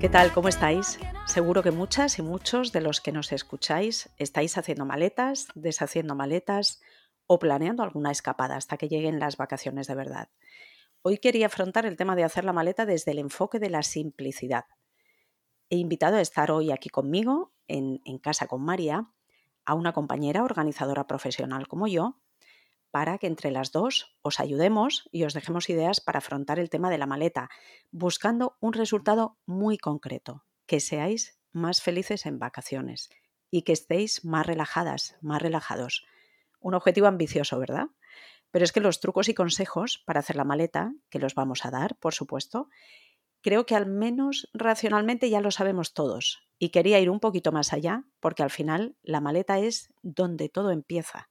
¿Qué tal? ¿Cómo estáis? Seguro que muchas y muchos de los que nos escucháis estáis haciendo maletas, deshaciendo maletas o planeando alguna escapada hasta que lleguen las vacaciones de verdad. Hoy quería afrontar el tema de hacer la maleta desde el enfoque de la simplicidad. He invitado a estar hoy aquí conmigo, en, en casa con María, a una compañera organizadora profesional como yo, para que entre las dos os ayudemos y os dejemos ideas para afrontar el tema de la maleta, buscando un resultado muy concreto, que seáis más felices en vacaciones y que estéis más relajadas, más relajados. Un objetivo ambicioso, ¿verdad? Pero es que los trucos y consejos para hacer la maleta, que los vamos a dar, por supuesto, creo que al menos racionalmente ya lo sabemos todos. Y quería ir un poquito más allá, porque al final la maleta es donde todo empieza.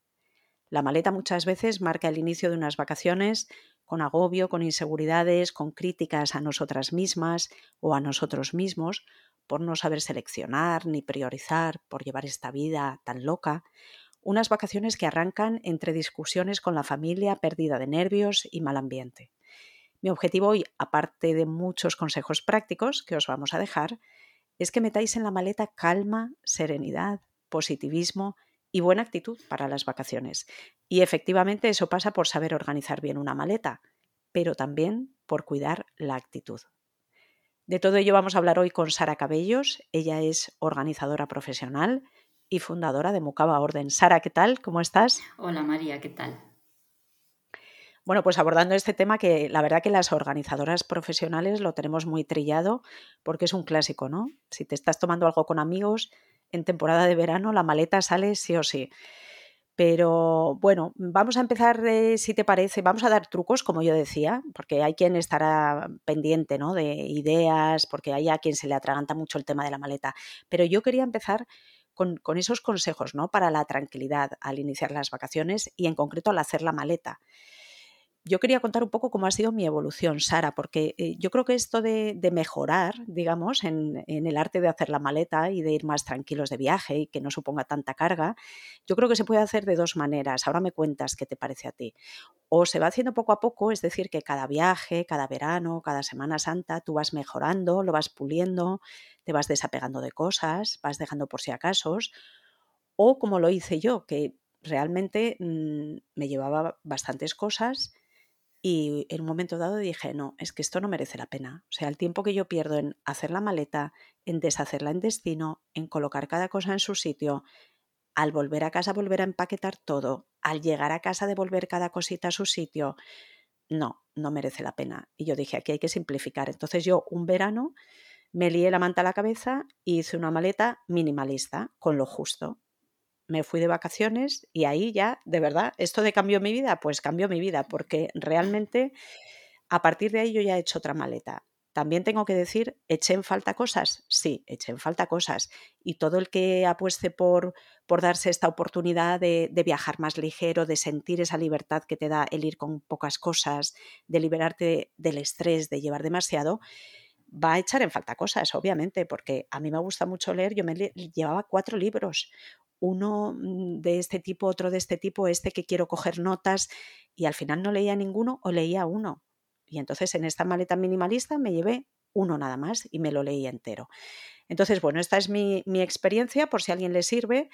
La maleta muchas veces marca el inicio de unas vacaciones con agobio, con inseguridades, con críticas a nosotras mismas o a nosotros mismos por no saber seleccionar ni priorizar, por llevar esta vida tan loca. Unas vacaciones que arrancan entre discusiones con la familia, pérdida de nervios y mal ambiente. Mi objetivo hoy, aparte de muchos consejos prácticos que os vamos a dejar, es que metáis en la maleta calma, serenidad, positivismo y buena actitud para las vacaciones. Y efectivamente eso pasa por saber organizar bien una maleta, pero también por cuidar la actitud. De todo ello vamos a hablar hoy con Sara Cabellos. Ella es organizadora profesional y fundadora de Mucaba Orden. Sara, ¿qué tal? ¿Cómo estás? Hola María, ¿qué tal? Bueno, pues abordando este tema que la verdad que las organizadoras profesionales lo tenemos muy trillado porque es un clásico, ¿no? Si te estás tomando algo con amigos, en temporada de verano la maleta sale sí o sí. Pero bueno, vamos a empezar, eh, si te parece, vamos a dar trucos, como yo decía, porque hay quien estará pendiente ¿no? de ideas, porque hay a quien se le atraganta mucho el tema de la maleta. Pero yo quería empezar con, con esos consejos ¿no? para la tranquilidad al iniciar las vacaciones y en concreto al hacer la maleta yo quería contar un poco cómo ha sido mi evolución, Sara, porque eh, yo creo que esto de, mejorar, digamos, en, el arte de hacer la maleta y de ir más tranquilos de viaje y que no suponga tanta carga, yo creo que se puede hacer de dos maneras. Ahora me cuentas qué te parece a ti. O se va haciendo poco a poco, es decir, que cada viaje, cada verano, cada Semana Santa, tú vas mejorando, lo vas puliendo, te vas desapegando de cosas, vas dejando por si acaso. O como lo hice yo, que realmente mm, me llevaba bastantes cosas y en un momento dado dije, no, es que esto no merece la pena. O sea, el tiempo que yo pierdo en hacer la maleta, en deshacerla en destino, en colocar cada cosa en su sitio, al volver a casa volver a empaquetar todo, al llegar a casa devolver cada cosita a su sitio, no, no merece la pena. Y yo dije, aquí hay que simplificar. Entonces yo un verano me lié la manta a la cabeza y hice una maleta minimalista, con lo justo me fui de vacaciones y ahí ya, de verdad, esto de cambió mi vida, pues cambió mi vida, porque realmente a partir de ahí yo ya he hecho otra maleta. También tengo que decir, ¿eché en falta cosas? Sí, eché en falta cosas. Y todo el que apueste por, por darse esta oportunidad de, de, viajar más ligero, de sentir esa libertad que te da el ir con pocas cosas, de liberarte del estrés, de llevar demasiado, va a echar en falta cosas, obviamente, porque a mí me gusta mucho leer. Yo me llevaba cuatro libros, uno mm, de este tipo, otro de este tipo, este que quiero coger notas y al final no leía ninguno o leía uno. Y entonces en esta maleta minimalista me llevé uno nada más y me lo leí entero. Entonces, bueno, esta es mi, experiencia por si a alguien le sirve.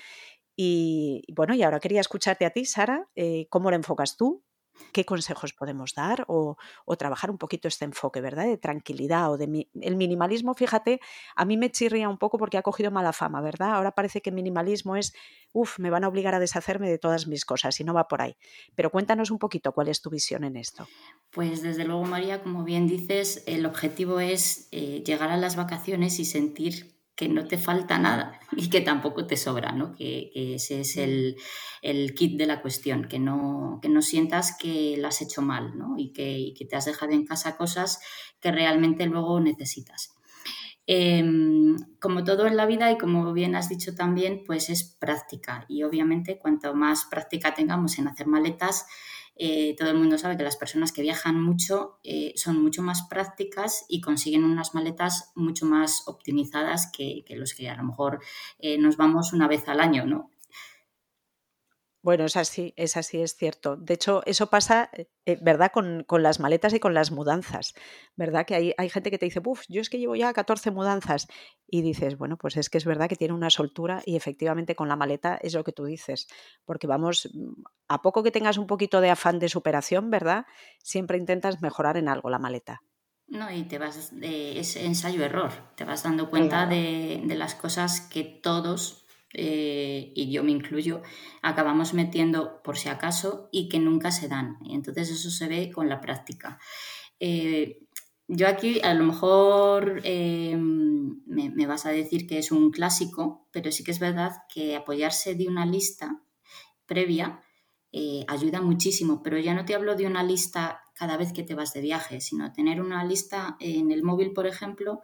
Y, bueno, y ahora quería escucharte a ti, Sara, eh, ¿cómo lo enfocas tú? Qué consejos podemos dar o, trabajar un poquito este enfoque, ¿verdad? De tranquilidad o de el minimalismo, fíjate, a mí me chirría un poco porque ha cogido mala fama, ¿verdad? Ahora parece que minimalismo es, uff, me van a obligar a deshacerme de todas mis cosas y no va por ahí. Pero cuéntanos un poquito cuál es tu visión en esto. Pues desde luego, María, como bien dices, el objetivo es eh, llegar a las vacaciones y sentir que no te falta nada y que tampoco te sobra, ¿no? que, ese es el, kit de la cuestión, que no, que no sientas que lo has hecho mal ¿no? y, que, te has dejado en casa cosas que realmente luego necesitas. Em, como todo en la vida y como bien has dicho también, pues es práctica y obviamente cuanto más práctica tengamos en hacer maletas, eh, todo el mundo sabe que las personas que viajan mucho eh, son mucho más prácticas y consiguen unas maletas mucho más optimizadas que, los que a lo mejor eh, nos vamos una vez al año, ¿no? Bueno, es así, es así, es cierto. De hecho, eso pasa, eh, eh, ¿verdad? Con, las maletas y con las mudanzas, ¿verdad? Que hay, hay gente que te dice, uff, yo es que llevo ya 14 mudanzas. Y dices, bueno, pues es que es verdad que tiene una soltura y efectivamente con la maleta es lo que tú dices, porque vamos, mm, a poco que tengas un poquito de afán de superación, ¿verdad? Siempre intentas mejorar en algo la maleta. No, y te vas, es ensayo-error, te vas dando cuenta de, de las cosas que todos eh, y yo me incluyo, acabamos metiendo por si acaso y que nunca se dan. Entonces eso se ve con la práctica. Eh, yo aquí a lo mejor eh, me, vas a decir que es un clásico, pero sí que es verdad que apoyarse de una lista previa ayuda muchísimo, pero ya no te hablo de una lista cada vez que te vas de viaje, sino tener una lista en el móvil, por ejemplo,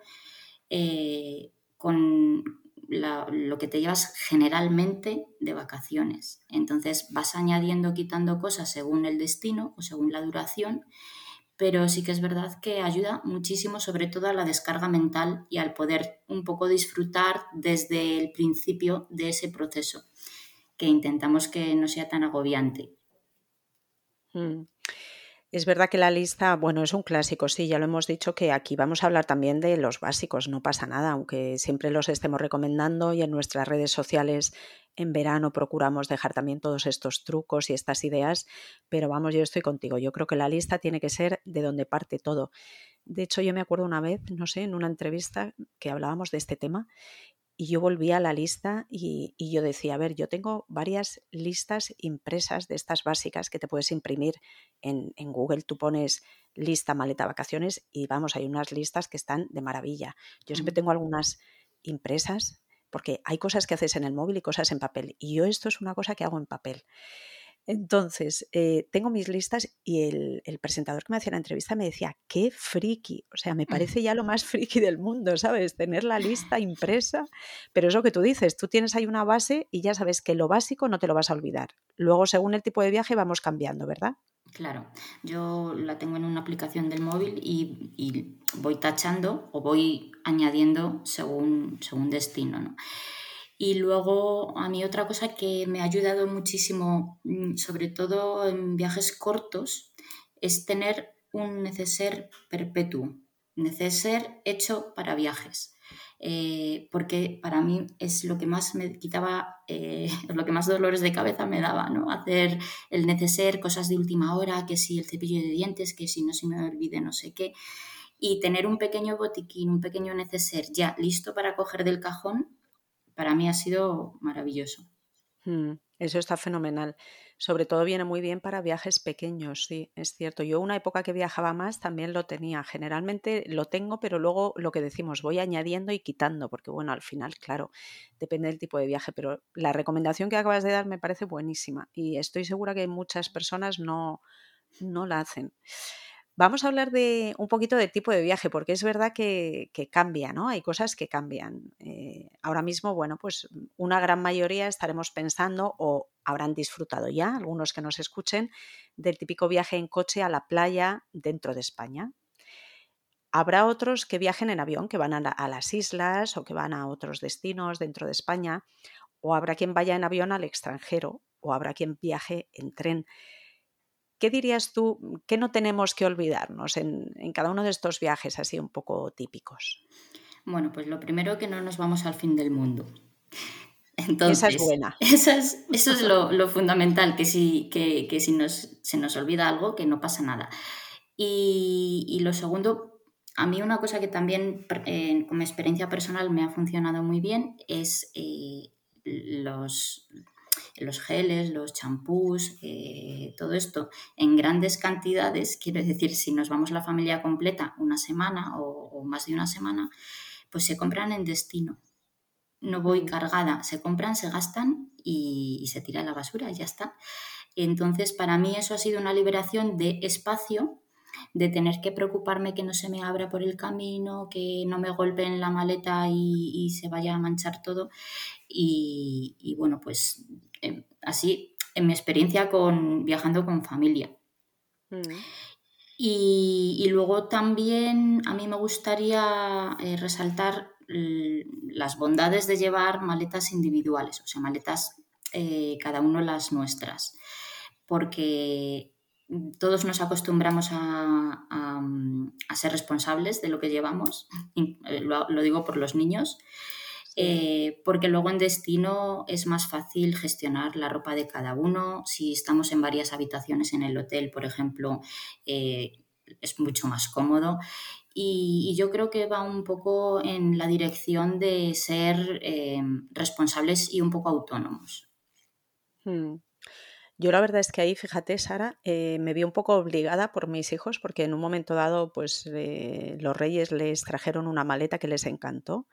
con, lo que te llevas generalmente de vacaciones. Entonces vas añadiendo, quitando cosas según el destino o según la duración, pero sí que es verdad que ayuda muchísimo, sobre todo a la descarga mental y al poder un poco disfrutar desde el principio de ese proceso, que intentamos que no sea tan agobiante. Mm. Es verdad que la lista, bueno, es un clásico, sí, ya lo hemos dicho que aquí vamos a hablar también de los básicos, no pasa nada, aunque siempre los estemos recomendando y en nuestras redes sociales en verano procuramos dejar también todos estos trucos y estas ideas, pero vamos, yo estoy contigo, yo creo que la lista tiene que ser de donde parte todo. De hecho, yo me acuerdo una vez, no sé, en una entrevista que hablábamos de este tema y yo volví a la lista y, yo decía, a ver, yo tengo varias listas impresas de estas básicas que te puedes imprimir en, Google. Tú pones lista maleta vacaciones y vamos, hay unas listas que están de maravilla. Yo siempre tengo algunas impresas porque hay cosas que haces en el móvil y cosas en papel. Y yo esto es una cosa que hago en papel. Entonces, eh, tengo mis listas y el, presentador que me hacía la entrevista me decía, qué friki, o sea, me parece ya lo más friki del mundo, ¿sabes? Tener la lista impresa, pero es lo que tú dices, tú tienes ahí una base y ya sabes que lo básico no te lo vas a olvidar. Luego, según el tipo de viaje, vamos cambiando, ¿verdad? Claro, yo la tengo en una aplicación del móvil y, y voy tachando o voy añadiendo según, según destino, ¿no? Y luego a mí otra cosa que me ha ayudado muchísimo, mm, sobre todo en viajes cortos, es tener un neceser perpetuo, neceser hecho para viajes. Eh, porque para mí es lo que más me quitaba, eh, lo que más dolores de cabeza me daba, ¿no? Hacer el neceser, cosas de última hora, que si el cepillo de dientes, que si no se me olvide no sé qué. Y tener un pequeño botiquín, un pequeño neceser ya listo para coger del cajón, para mí ha sido maravilloso. Mm, eso está fenomenal. Sobre todo viene muy bien para viajes pequeños, sí, es cierto. Yo una época que viajaba más también lo tenía. Generalmente lo tengo, pero luego lo que decimos, voy añadiendo y quitando, porque bueno, al final, claro, depende del tipo de viaje, pero la recomendación que acabas de dar me parece buenísima y estoy segura que muchas personas no, no la hacen. Vamos a hablar de un poquito del tipo de viaje, porque es verdad que, cambia, ¿no? Hay cosas que cambian. Eh, ahora mismo, bueno, pues una gran mayoría estaremos pensando o habrán disfrutado ya, algunos que nos escuchen, del típico viaje en coche a la playa dentro de España. Habrá otros que viajen en avión, que van a las islas o que van a otros destinos dentro de España, o habrá quien vaya en avión al extranjero, o habrá quien viaje en tren. ¿Qué dirías tú que no tenemos que olvidarnos en, cada uno de estos viajes así un poco típicos? Bueno, pues lo primero que no nos vamos al fin del mundo. esa es buena. Eso es, lo, fundamental, que si, que, si nos, se nos olvida algo, que no pasa nada. Y, lo segundo, a mí una cosa que también eh, con mi experiencia personal me ha funcionado muy bien es eh, los, los geles, los champús, eh, todo esto en grandes cantidades, quiero decir, si nos vamos la familia completa una semana o, más de una semana, pues se compran en destino. No voy cargada, se compran, se gastan y, se tira a la basura, ya está. Entonces, para mí eso ha sido una liberación de espacio de tener que preocuparme que no se me abra por el camino, que no me golpeen la maleta y, se vaya a manchar todo. Y, bueno, pues em, así, en mi experiencia con viajando con familia. Mm. Y, luego también a mí me gustaría eh, resaltar las bondades de llevar maletas individuales, o sea, maletas eh, cada uno las nuestras, porque todos nos acostumbramos a, ser responsables de lo que llevamos, eh, lo, digo por los niños, eh, porque luego en destino es más fácil gestionar la ropa de cada uno. Si estamos en varias habitaciones en el hotel, por ejemplo, eh, es mucho más cómodo. Y, yo creo que va un poco en la dirección de ser responsables y un poco autónomos. Hmm. Yo la verdad es que ahí, fíjate, Sara, eh, me vi un poco obligada por mis hijos porque en un momento dado, pues eh, los reyes les trajeron una maleta que les encantó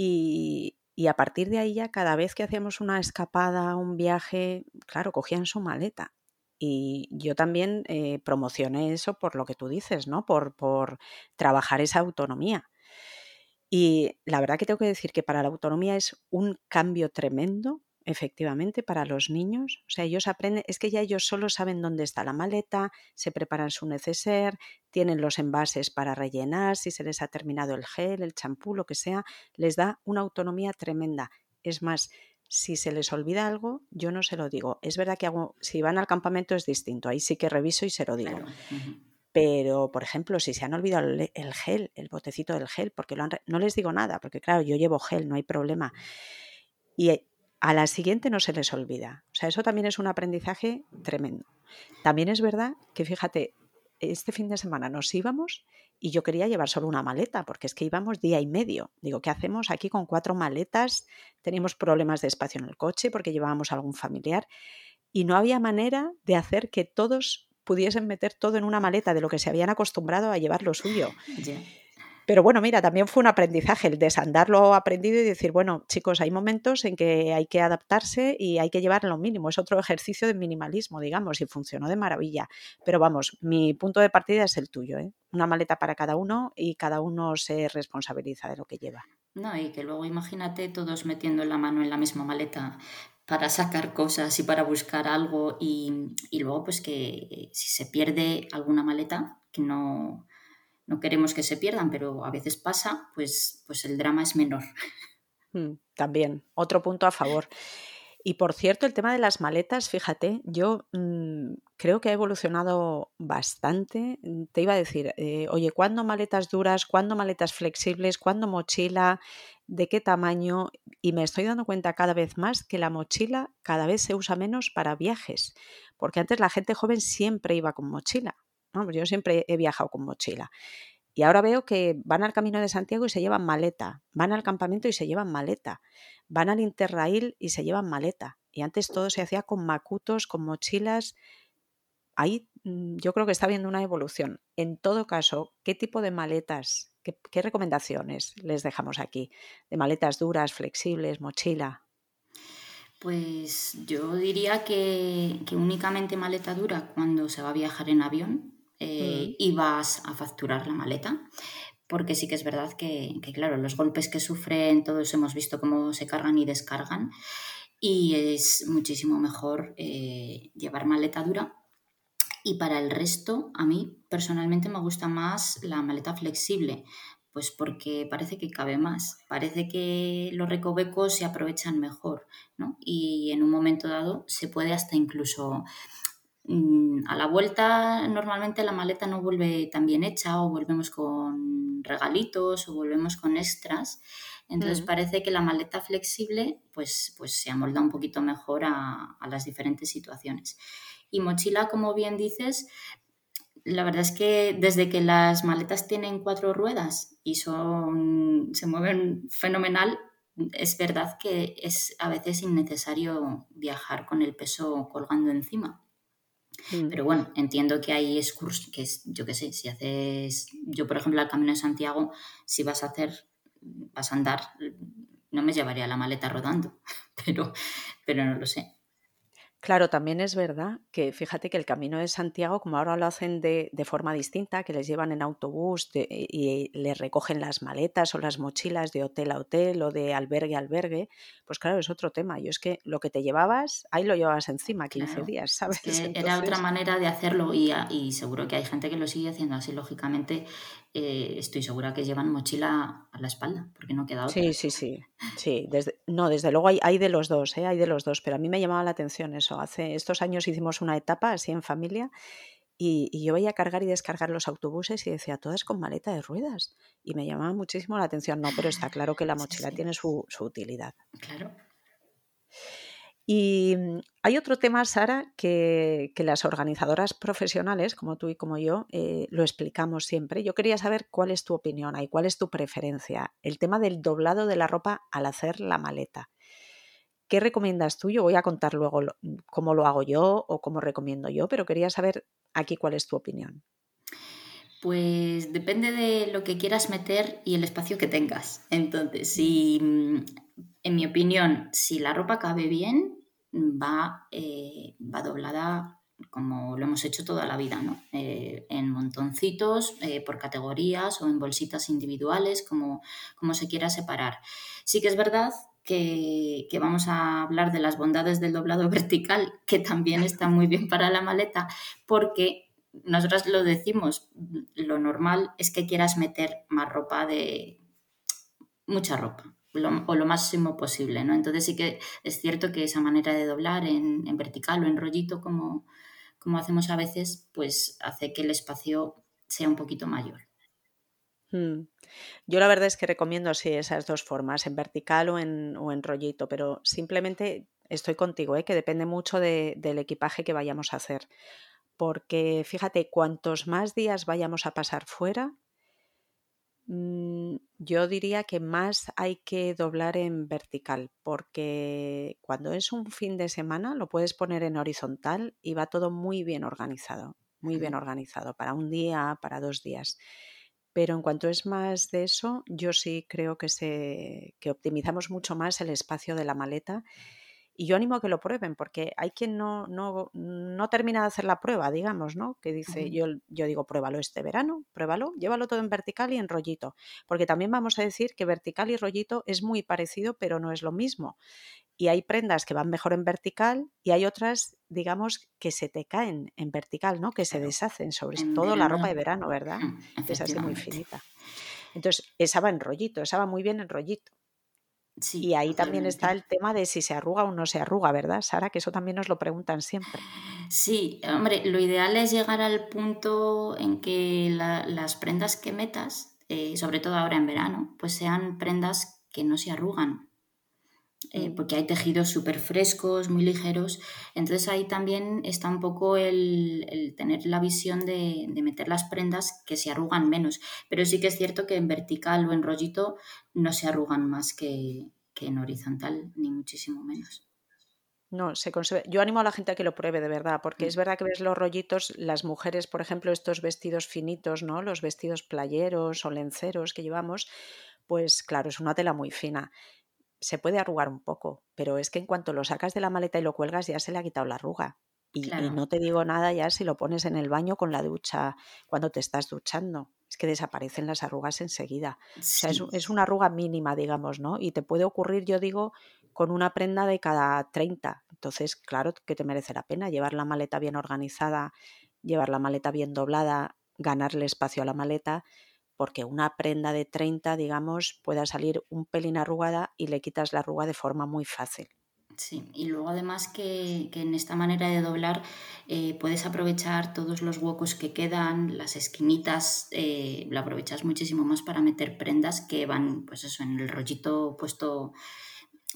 y, a partir de ahí ya cada vez que hacíamos una escapada, un viaje, claro, cogían su maleta. Y yo también eh, promocioné eso por lo que tú dices, ¿no? Por, por trabajar esa autonomía. Y la verdad que tengo que decir que para la autonomía es un cambio tremendo efectivamente, para los niños. O sea, ellos aprenden, es que ya ellos solo saben dónde está la maleta, se preparan su neceser, tienen los envases para rellenar, si se les ha terminado el gel, el champú, lo que sea, les da una autonomía tremenda. Es más, si se les olvida algo, yo no se lo digo. Es verdad que hago, si van al campamento es distinto, ahí sí que reviso y se lo digo. Pero, por ejemplo, si se han olvidado el, gel, el botecito del gel, porque lo no les digo nada, porque claro, yo llevo gel, no hay problema. Y a la siguiente no se les olvida. O sea, eso también es un aprendizaje tremendo. También es verdad que, fíjate, este fin de semana nos íbamos y yo quería llevar solo una maleta, porque es que íbamos día y medio. Digo, ¿qué hacemos aquí con cuatro maletas? Teníamos problemas de espacio en el coche porque llevábamos a algún familiar y no había manera de hacer que todos pudiesen meter todo en una maleta de lo que se habían acostumbrado a llevar lo suyo. Pero bueno, mira, también fue un aprendizaje el desandarlo aprendido y decir, bueno, chicos, hay momentos en que hay que adaptarse y hay que llevar lo mínimo. Es otro ejercicio de minimalismo, digamos, y funcionó de maravilla. Pero vamos, mi punto de partida es el tuyo, ¿eh? Una maleta para cada uno y cada uno se responsabiliza de lo que lleva. No, y que luego imagínate todos metiendo la mano en la misma maleta para sacar cosas y para buscar algo y, y luego pues que si se pierde alguna maleta, que no, no queremos que se pierdan, pero a veces pasa, pues, pues el drama es menor. Mm, también, otro punto a favor. Y por cierto, el tema de las maletas, fíjate, yo mm, creo que ha evolucionado bastante. Te iba a decir, eh, oye, ¿cuándo maletas duras? ¿Cuándo maletas flexibles? ¿Cuándo mochila? ¿De qué tamaño? Y me estoy dando cuenta cada vez más que la mochila cada vez se usa menos para viajes, porque antes la gente joven siempre iba con mochila. Yo siempre he viajado con mochila. Y ahora veo que van al Camino de Santiago y se llevan maleta, van al campamento y se llevan maleta, van al Interrail y se llevan maleta. Y antes todo se hacía con macutos, con mochilas. Ahí mm, yo creo que está habiendo una evolución. En todo caso, ¿qué tipo de maletas, qué, recomendaciones les dejamos aquí? ¿De maletas duras, flexibles, mochila? Pues yo diría que, que únicamente maleta dura cuando se va a viajar en avión, eh, y vas a facturar la maleta. Porque sí que es verdad que, claro, los golpes que sufren, todos hemos visto cómo se cargan y descargan. Y es muchísimo mejor eh, llevar maleta dura. Y para el resto, a mí personalmente me gusta más la maleta flexible, pues porque parece que cabe más, parece que los recovecos se aprovechan mejor, ¿no? Y en un momento dado se puede hasta incluso a la vuelta normalmente la maleta no vuelve tan bien hecha o volvemos con regalitos o volvemos con extras. Entonces mm. parece que la maleta flexible pues, pues se amolda un poquito mejor a, las diferentes situaciones. Y mochila, como bien dices, la verdad es que desde que las maletas tienen cuatro ruedas y son, se mueven fenomenal, es verdad que es a veces innecesario viajar con el peso colgando encima. Mm. Pero bueno, entiendo que hay excursiones, que es, yo qué sé, si haces, yo por ejemplo al Camino de Santiago, si vas a hacer, vas a andar, no me llevaría la maleta rodando, pero, pero no lo sé. Claro, también es verdad que fíjate que el Camino de Santiago, como ahora lo hacen de, de forma distinta, que les llevan en autobús de- y les recogen las maletas o las mochilas de hotel a hotel o de albergue a albergue, pues claro, es otro tema. Yo es que lo que te llevabas, ahí lo llevabas encima 15 Claro, días, es ¿sabes? que era otra manera de hacerlo y, a- y seguro que hay gente que lo sigue haciendo así, lógicamente, eh, estoy segura que llevan mochila a la espalda, porque no queda otra. sí, sí, sí. Sí, desde, no, desde luego hay, hay de los dos, ¿eh? Hay de los dos, pero a mí me llamaba la atención eso. Hace estos años hicimos una etapa así en familia y, y yo veía cargar y descargar los autobuses y decía, todas con maleta de ruedas. Y me llamaba muchísimo la atención. No, pero está claro que la Sí, mochila sí, tiene su, su utilidad. claro. Y mm, hay otro tema, Sara, que, las organizadoras profesionales, como tú y como yo, eh, lo explicamos siempre. Yo quería saber cuál es tu opinión ahí, cuál es tu preferencia. El tema del doblado de la ropa al hacer la maleta. ¿Qué recomiendas tú? Yo voy a contar luego lo- cómo lo hago yo o cómo recomiendo yo, pero quería saber aquí cuál es tu opinión. Pues depende de lo que quieras meter y el espacio que tengas. Entonces, si, mm, en mi opinión, si la ropa cabe bien, va, eh, va doblada como lo hemos hecho toda la vida, ¿no? Eh, en montoncitos, eh, por categorías o en bolsitas individuales, como, como se quiera separar. Sí que es verdad que, que vamos a hablar de las bondades del doblado vertical, que también está muy bien para la maleta, porque nosotras lo decimos, lo normal es que quieras meter más ropa de mucha ropa lo, o lo máximo posible, ¿no? Entonces sí que es cierto que esa manera de doblar en, en vertical o en rollito como, como hacemos a veces, pues hace que el espacio sea un poquito mayor. Mm. Yo la verdad es que recomiendo sí esas dos formas, en vertical o en, o en rollito, pero simplemente estoy contigo, ¿eh? que depende mucho de- del equipaje que vayamos a hacer. Porque fíjate, cuantos más días vayamos a pasar fuera, yo diría que más hay que doblar en vertical, porque cuando es un fin de semana lo puedes poner en horizontal y va todo muy bien organizado, muy bien organizado, para un día, para dos días. Pero en cuanto es más de eso, yo sí creo que, se, que optimizamos mucho más el espacio de la maleta y yo animo a que lo prueben, porque hay quien no, no, no termina de hacer la prueba, digamos, ¿no? Que dice, yo, yo digo, pruébalo este verano, pruébalo, llévalo todo en vertical y en rollito, porque también vamos a decir que vertical y rollito es muy parecido, pero no es lo mismo. Y hay prendas que van mejor en vertical y hay otras, digamos, que se te caen en vertical, ¿no? Que se deshacen, sobre en todo la ropa de verano, ¿verdad? Que es así muy finita. Entonces, esa va en rollito, esa va muy bien en rollito. Y ahí también está el tema de si se arruga o no se arruga, ¿verdad, Sara? Que eso también nos lo preguntan siempre. Sí, hombre, lo ideal es llegar al punto en que la- las prendas que metas, eh, sobre todo ahora en verano, pues sean prendas que no se arrugan, eh, porque hay tejidos súper frescos, muy ligeros. Entonces ahí también está un poco el, el tener la visión de, de meter las prendas que se arrugan menos. Pero sí que es cierto que en vertical o en rollito no se arrugan más que, que en horizontal, ni muchísimo menos. No, se conserva. Yo animo a la gente a que lo pruebe de verdad, porque es Mm, verdad que ves los rollitos, las mujeres, por ejemplo, estos vestidos finitos, ¿no? Los vestidos playeros o lenceros que llevamos, pues claro, es una tela muy fina. Se puede arrugar un poco, pero es que en cuanto lo sacas de la maleta y lo cuelgas ya se le ha quitado la arruga. Y, y no te digo nada ya si lo pones en el baño con la ducha, cuando te estás duchando. Es que desaparecen las arrugas enseguida. O sea, es, es una arruga mínima, digamos, ¿no? Y te puede ocurrir, yo digo, con una prenda de cada 30. Entonces, claro que te merece la pena llevar la maleta bien organizada, llevar la maleta bien doblada, ganarle espacio a la maleta, porque una prenda de 30, digamos, pueda salir un pelín arrugada y le quitas la arruga de forma muy fácil. Sí, y luego además que, que en esta manera de doblar eh, puedes aprovechar todos los huecos que quedan, las esquinitas, eh, lo aprovechas muchísimo más para meter prendas que van, pues eso, en el rollito puesto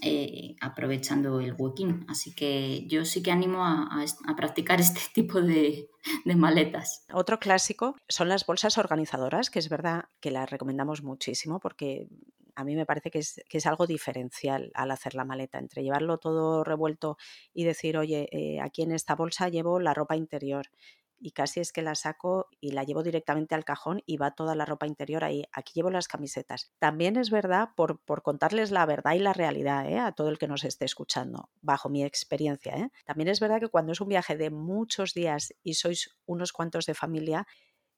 eh, aprovechando el huequín. Así que yo sí que animo a, a practicar este tipo de, de maletas. Otro clásico son las bolsas organizadoras, que es verdad que las recomendamos muchísimo porque a mí me parece que es, que es algo diferencial al hacer la maleta, entre llevarlo todo revuelto y decir, oye, eh, aquí en esta bolsa llevo la ropa interior y casi es que la saco y la llevo directamente al cajón y va toda la ropa interior ahí. Aquí llevo las camisetas. También es verdad, por, por contarles la verdad y la realidad ¿eh? a todo el que nos esté escuchando, bajo mi experiencia, ¿eh? también es verdad que cuando es un viaje de muchos días y sois unos cuantos de familia,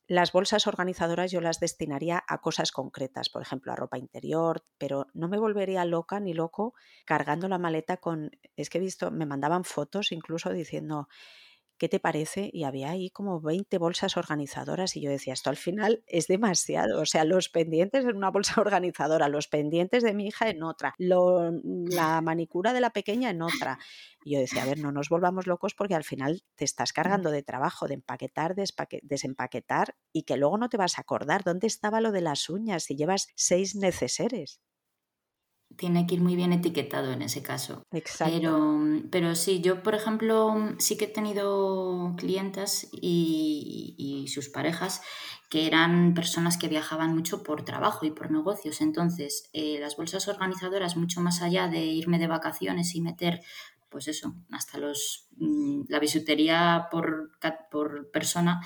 las bolsas organizadoras yo las destinaría a cosas concretas, por ejemplo, a ropa interior, pero no me volvería loca ni loco cargando la maleta con, es que he visto, me mandaban fotos incluso diciendo, ¿qué te parece? Y había ahí como 20 bolsas organizadoras y yo decía, esto al final es demasiado. O sea, los pendientes en una bolsa organizadora, los pendientes de mi hija en otra, la manicura de la pequeña en otra. Y yo decía, a ver, no nos volvamos locos porque al final te estás cargando de trabajo, de empaquetar, de desempaquetar y que luego no te vas a acordar dónde estaba lo de las uñas si llevas seis neceseres tiene que ir muy bien etiquetado en ese caso. Exacto. Pero, pero sí, yo, por ejemplo, sí que he tenido clientas y, sus parejas que eran personas que viajaban mucho por trabajo y por negocios. Entonces, eh, las bolsas organizadoras, mucho más allá de irme de vacaciones y meter, pues eso, hasta los mm, la bisutería por, por persona,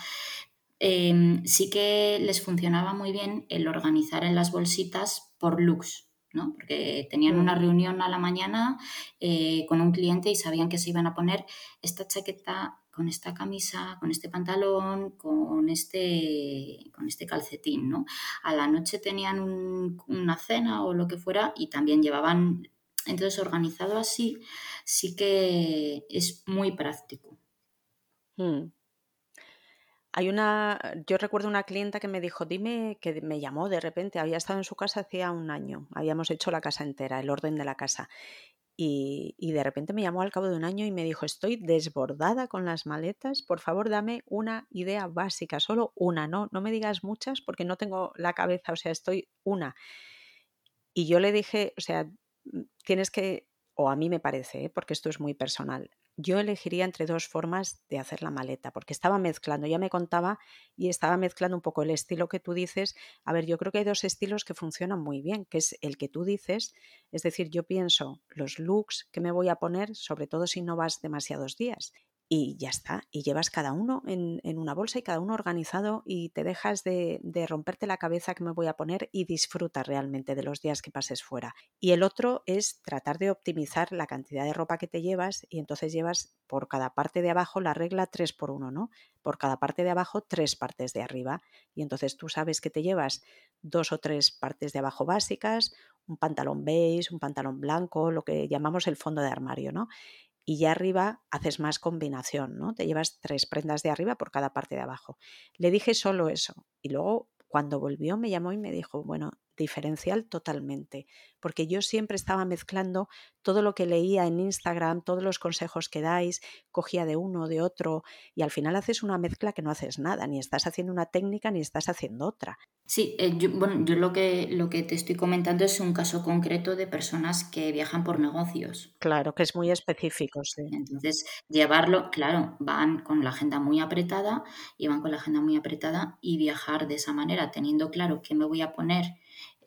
em, sí que les funcionaba muy bien el organizar en las bolsitas por looks. ¿No? Porque tenían una reunión a la mañana eh, con un cliente y sabían que se iban a poner esta chaqueta con esta camisa, con este pantalón, con este, con este calcetín, ¿no? A la noche tenían una cena o lo que fuera y también llevaban, entonces organizado así, sí que es muy práctico. Hmm. Hay una, yo recuerdo una clienta que me dijo, dime, que me llamó de repente, había estado en su casa hacía un año, habíamos hecho la casa entera, el orden de la casa. Y, de repente me llamó al cabo de un año y me dijo, estoy desbordada con las maletas, por favor dame una idea básica, solo una, no, no me digas muchas porque no tengo la cabeza, o sea, estoy una. Y yo le dije, o sea, tienes que, o a mí me parece, ¿eh? porque esto es muy personal, yo elegiría entre dos formas de hacer la maleta, porque estaba mezclando, ya me contaba y estaba mezclando un poco el estilo que tú dices. A ver, yo creo que hay dos estilos que funcionan muy bien, que es el que tú dices, es decir, yo pienso los looks que me voy a poner, sobre todo si no vas demasiados días, y ya está. Y llevas cada uno en, una bolsa y cada uno organizado y te dejas de, de, romperte la cabeza que me voy a poner y disfrutas realmente de los días que pases fuera. Y el otro es tratar de optimizar la cantidad de ropa que te llevas y entonces llevas por cada parte de abajo la regla 3 por 1, ¿no? Por cada parte de abajo tres partes de arriba. Y entonces tú sabes que te llevas dos o tres partes de abajo básicas, un pantalón beige, un pantalón blanco, lo que llamamos el fondo de armario, ¿no? Y ya arriba haces más combinación, ¿no? Te llevas tres prendas de arriba por cada parte de abajo. Le dije solo eso y luego cuando volvió me llamó y me dijo, bueno, diferencial totalmente, porque yo siempre estaba mezclando todo lo que leía en Instagram, todos los consejos que dais, cogía de uno, de otro, y al final haces una mezcla que no haces nada, ni estás haciendo una técnica ni estás haciendo otra. Sí, eh, yo, bueno, yo lo que, lo que te estoy comentando es un caso concreto de personas que viajan por negocios. Claro, que es muy específico, sí. Entonces, llevarlo, claro, van con la agenda muy apretada y van con la agenda muy apretada y viajar de esa manera, teniendo claro qué me voy a poner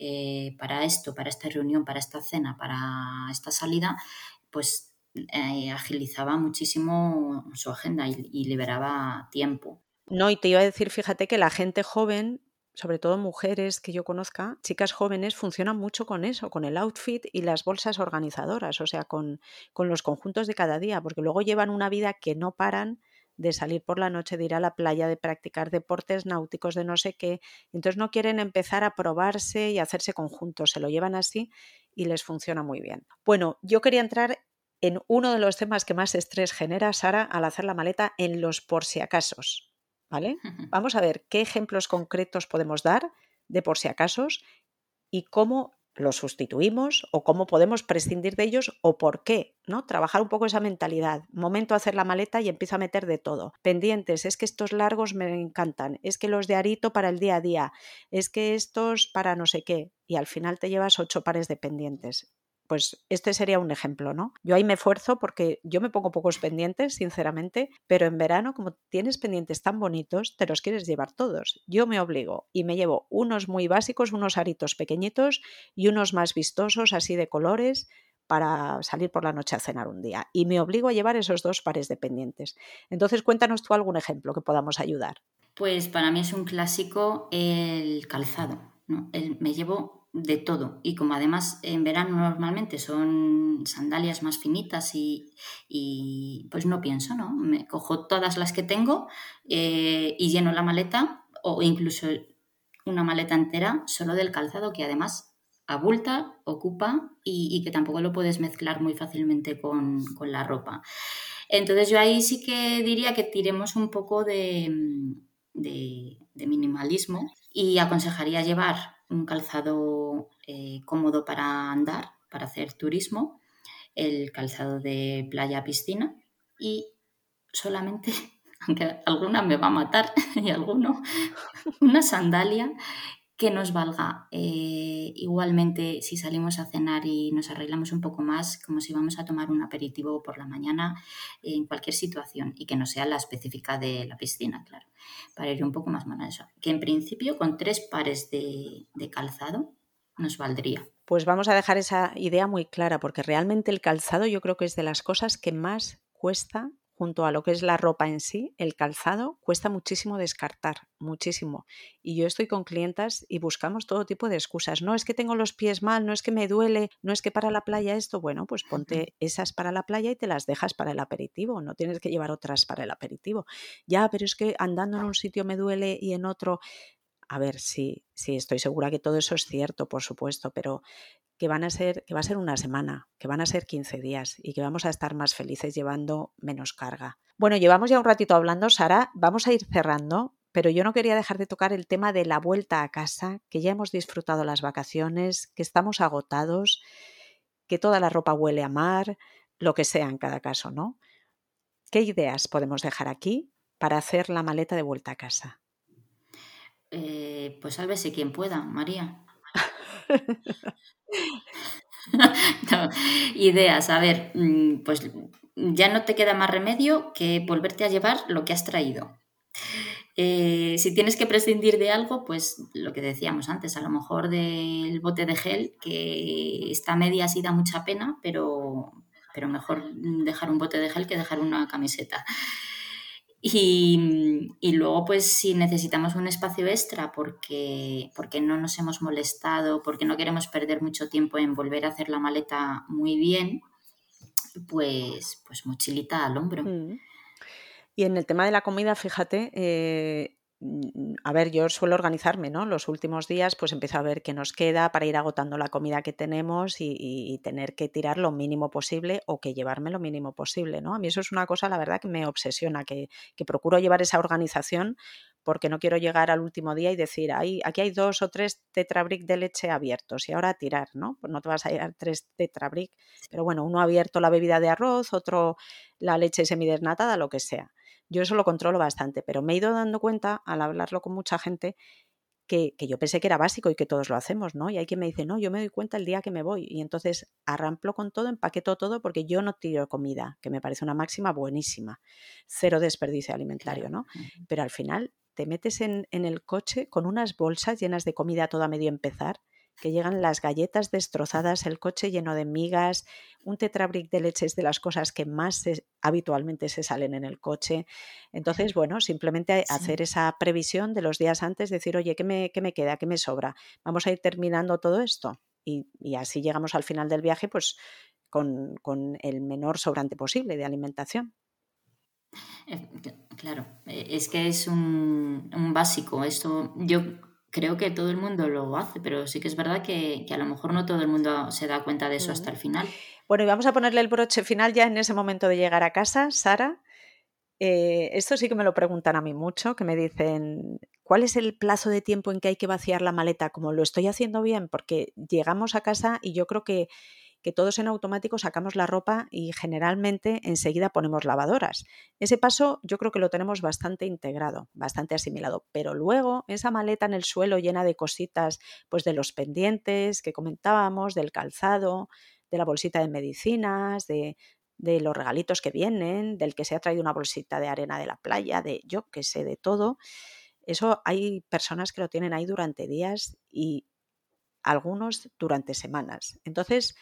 eh, para esto, para esta reunión, para esta cena, para esta salida, pues eh, agilizaba muchísimo su agenda y, liberaba tiempo. No, y te iba a decir, fíjate que la gente joven sobre todo mujeres que yo conozca, chicas jóvenes, funcionan mucho con eso, con el outfit y las bolsas organizadoras, o sea, con, con, los conjuntos de cada día, porque luego llevan una vida que no paran de salir por la noche, de ir a la playa, de practicar deportes náuticos, de no sé qué. Entonces no quieren empezar a probarse y hacerse conjuntos, se lo llevan así y les funciona muy bien. Bueno, yo quería entrar en uno de los temas que más estrés genera, Sara, al hacer la maleta, en los por si acasos. ¿Vale? Vamos a ver qué ejemplos concretos podemos dar de por si acasos y cómo los sustituimos o cómo podemos prescindir de ellos o por qué, ¿no? Trabajar un poco esa mentalidad. Momento hacer la maleta y empiezo a meter de todo. Pendientes, es que estos largos me encantan, es que los de arito para el día a día, es que estos para no sé qué y al final te llevas ocho pares de pendientes pues este sería un ejemplo, ¿no? Yo ahí me esfuerzo porque yo me pongo pocos pendientes, sinceramente, pero en verano, como tienes pendientes tan bonitos, te los quieres llevar todos. Yo me obligo y me llevo unos muy básicos, unos aritos pequeñitos y unos más vistosos, así de colores, para salir por la noche a cenar un día y me obligo a llevar esos dos pares de pendientes. Entonces, cuéntanos tú algún ejemplo que podamos ayudar. Pues para mí es un clásico el calzado. me llevo de todo y como además en verano normalmente son sandalias más finitas y, pues no pienso, ¿no? Me cojo todas las que tengo eh, y lleno la maleta o incluso una maleta entera solo del calzado que además abulta, ocupa y, que tampoco lo puedes mezclar muy fácilmente con, la ropa. Entonces yo ahí sí que diría que tiremos un poco de, de, minimalismo y aconsejaría llevar un calzado eh, cómodo para andar, para hacer turismo, el calzado de playa-piscina y solamente aunque alguna me va a matar y alguno, una sandalia que nos valga eh, igualmente si salimos a cenar y nos arreglamos un poco más, como si vamos a tomar un aperitivo por la mañana en cualquier situación y que no sea la específica de la piscina, claro, para ir un poco más eso. Que en principio con tres pares de calzado nos valdría. Pues vamos a dejar esa idea muy clara, porque realmente el calzado yo creo que es de las cosas que más cuesta junto a lo que es la ropa en sí, el calzado cuesta muchísimo descartar, muchísimo. Y yo estoy con clientas y buscamos todo tipo de excusas. No es que tengo los pies mal, no es que me duele, no es que para la playa esto, bueno, pues ponte esas para la playa y te las dejas para el aperitivo, no tienes que llevar otras para el aperitivo. Ya, pero es que andando en un sitio me duele y en otro a ver, sí, sí, estoy segura que todo eso es cierto, por supuesto, pero que van a ser, que va a ser una semana, que van a ser 15 días y que vamos a estar más felices llevando menos carga. Bueno, llevamos ya un ratito hablando, Sara, vamos a ir cerrando, pero yo no quería dejar de tocar el tema de la vuelta a casa, que ya hemos disfrutado las vacaciones, que estamos agotados, que toda la ropa huele a mar, lo que sea en cada caso, ¿no? ¿Qué ideas podemos dejar aquí para hacer la maleta de vuelta a casa? Eh, pues sálvese quien pueda, María. ideas, a ver, mm, pues ya no te queda más remedio que volverte a llevar lo que has traído. Eh, si tienes que prescindir de algo, pues lo que decíamos antes, a lo mejor del bote de gel, que está media así da mucha pena, pero, pero mejor dejar un bote de gel que dejar una camiseta. Y, luego, pues si necesitamos un espacio extra porque, porque no nos hemos molestado, porque no queremos perder mucho tiempo en volver a hacer la maleta muy bien, pues, pues mochilita al hombro. Mm. Y en el tema de la comida, fíjate, eh, Mm, a ver, yo suelo organizarme, ¿no? Los últimos días, pues empiezo a ver qué nos queda para ir agotando la comida que tenemos y, tener que tirar lo mínimo posible o que llevarme lo mínimo posible, ¿no? A mí eso es una cosa, la verdad, que me obsesiona, que, procuro llevar esa organización porque no quiero llegar al último día y decir, aquí hay dos o tres tetrabric de leche abiertos y ahora tirar, ¿no? Pues no te vas a llevar tres tetrabric, pero bueno, uno abierto la bebida de arroz, otro la leche semidesnatada, lo que sea. Yo eso lo controlo bastante, pero me he ido dando cuenta al hablarlo con mucha gente que, yo pensé que era básico y que todos lo hacemos, ¿no? Y hay quien me dice, no, yo me doy cuenta el día que me voy. Y entonces arramplo con todo, empaqueto todo porque yo no tiro comida, que me parece una máxima buenísima. Cero desperdicio alimentario, ¿no? Pero al final te metes en, en el coche con unas bolsas llenas de comida toda medio empezar que llegan las galletas destrozadas, el coche lleno de migas, un tetrabric de leche es de las cosas que más habitualmente se salen en el coche. Entonces, bueno, simplemente hacer esa previsión de los días antes, decir, oye, ¿qué me, qué me queda? ¿Qué me sobra? Vamos a ir terminando todo esto. Y, así llegamos al final del viaje, pues con, el menor sobrante posible de alimentación. Eh, claro, eh, es que es un, un básico. Esto yo creo que todo el mundo lo hace, pero sí que es verdad que, a lo mejor no todo el mundo se da cuenta de eso hasta el final. Bueno, y vamos a ponerle el broche final ya en ese momento de llegar a casa, Sara. Eh, esto sí que me lo preguntan a mí mucho, que me dicen, ¿cuál es el plazo de tiempo en que hay que vaciar la maleta? Como lo estoy haciendo bien, porque llegamos a casa y yo creo que que todos en automático sacamos la ropa y generalmente enseguida ponemos lavadoras. Ese paso yo creo que lo tenemos bastante integrado, bastante asimilado, pero luego esa maleta en el suelo llena de cositas, pues de los pendientes que comentábamos, del calzado, de la bolsita de medicinas, de, de los regalitos que vienen, del que se ha traído una bolsita de arena de la playa, de yo que sé, de todo. Eso hay personas que lo tienen ahí durante días y algunos durante semanas. Entonces,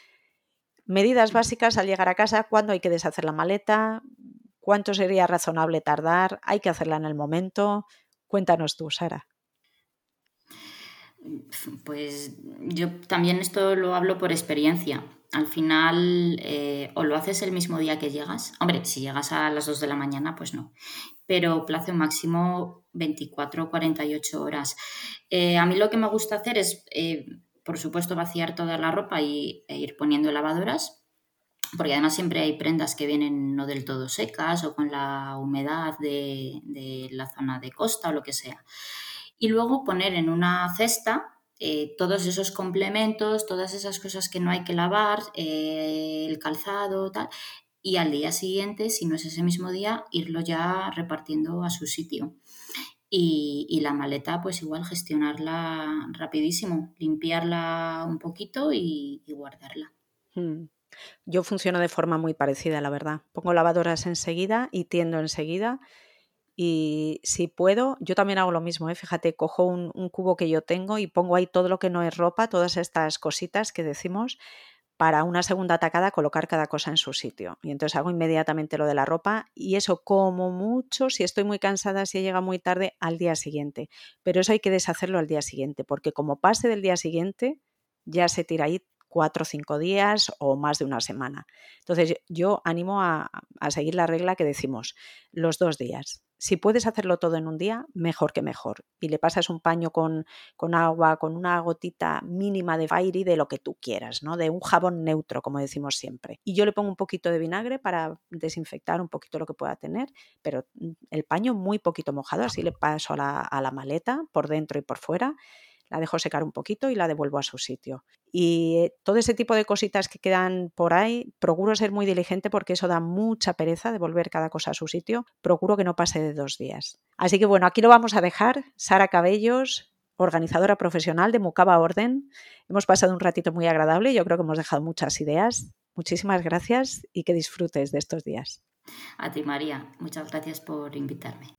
medidas básicas al llegar a casa, cuándo hay que deshacer la maleta, cuánto sería razonable tardar, hay que hacerla en el momento. Cuéntanos tú, Sara. Pues yo también esto lo hablo por experiencia. Al final, eh, o lo haces el mismo día que llegas. Hombre, si llegas a las 2 de la mañana, pues no. Pero plazo máximo 24 o 48 horas. Eh, a mí lo que me gusta hacer es, eh, por supuesto, vaciar toda la ropa y, e ir poniendo lavadoras. Porque además siempre hay prendas que vienen no del todo secas o con la humedad de, la zona de costa o lo que sea y luego poner en una cesta eh, todos esos complementos, todas esas cosas que no hay que lavar, eh, el calzado, tal, y al día siguiente, si no es ese mismo día, irlo ya repartiendo a su sitio. Y, la maleta, pues igual gestionarla rapidísimo, limpiarla un poquito y, guardarla. Hmm. Yo funciono de forma muy parecida, la verdad. Pongo lavadoras enseguida y tiendo enseguida y si puedo, yo también hago lo mismo, ¿eh? fíjate, cojo un, cubo que yo tengo y pongo ahí todo lo que no es ropa, todas estas cositas que decimos, para una segunda atacada colocar cada cosa en su sitio. Y entonces hago inmediatamente lo de la ropa y eso como mucho, si estoy muy cansada, si llega muy tarde, al día siguiente. Pero eso hay que deshacerlo al día siguiente, porque como pase del día siguiente, ya se tira ahí cuatro o cinco días o más de una semana. Entonces yo animo a, a seguir la regla que decimos, los dos días si puedes hacerlo todo en un día, mejor que mejor. Y le pasas un paño con, agua, con una gotita mínima de fairy de lo que tú quieras, ¿no? De un jabón neutro, como decimos siempre. Y yo le pongo un poquito de vinagre para desinfectar un poquito lo que pueda tener, pero mm, el paño muy poquito mojado, así le paso a la, a la maleta por dentro y por fuera la dejo secar un poquito y la devuelvo a su sitio. Y eh, todo ese tipo de cositas que quedan por ahí, procuro ser muy diligente porque eso da mucha pereza devolver cada cosa a su sitio. Procuro que no pase de dos días. Así que bueno, aquí lo vamos a dejar. Sara Cabellos, organizadora profesional de Mucaba Orden. Hemos pasado un ratito muy agradable. Yo creo que hemos dejado muchas ideas. Muchísimas gracias y que disfrutes de estos días. A ti, María. Muchas gracias por invitarme.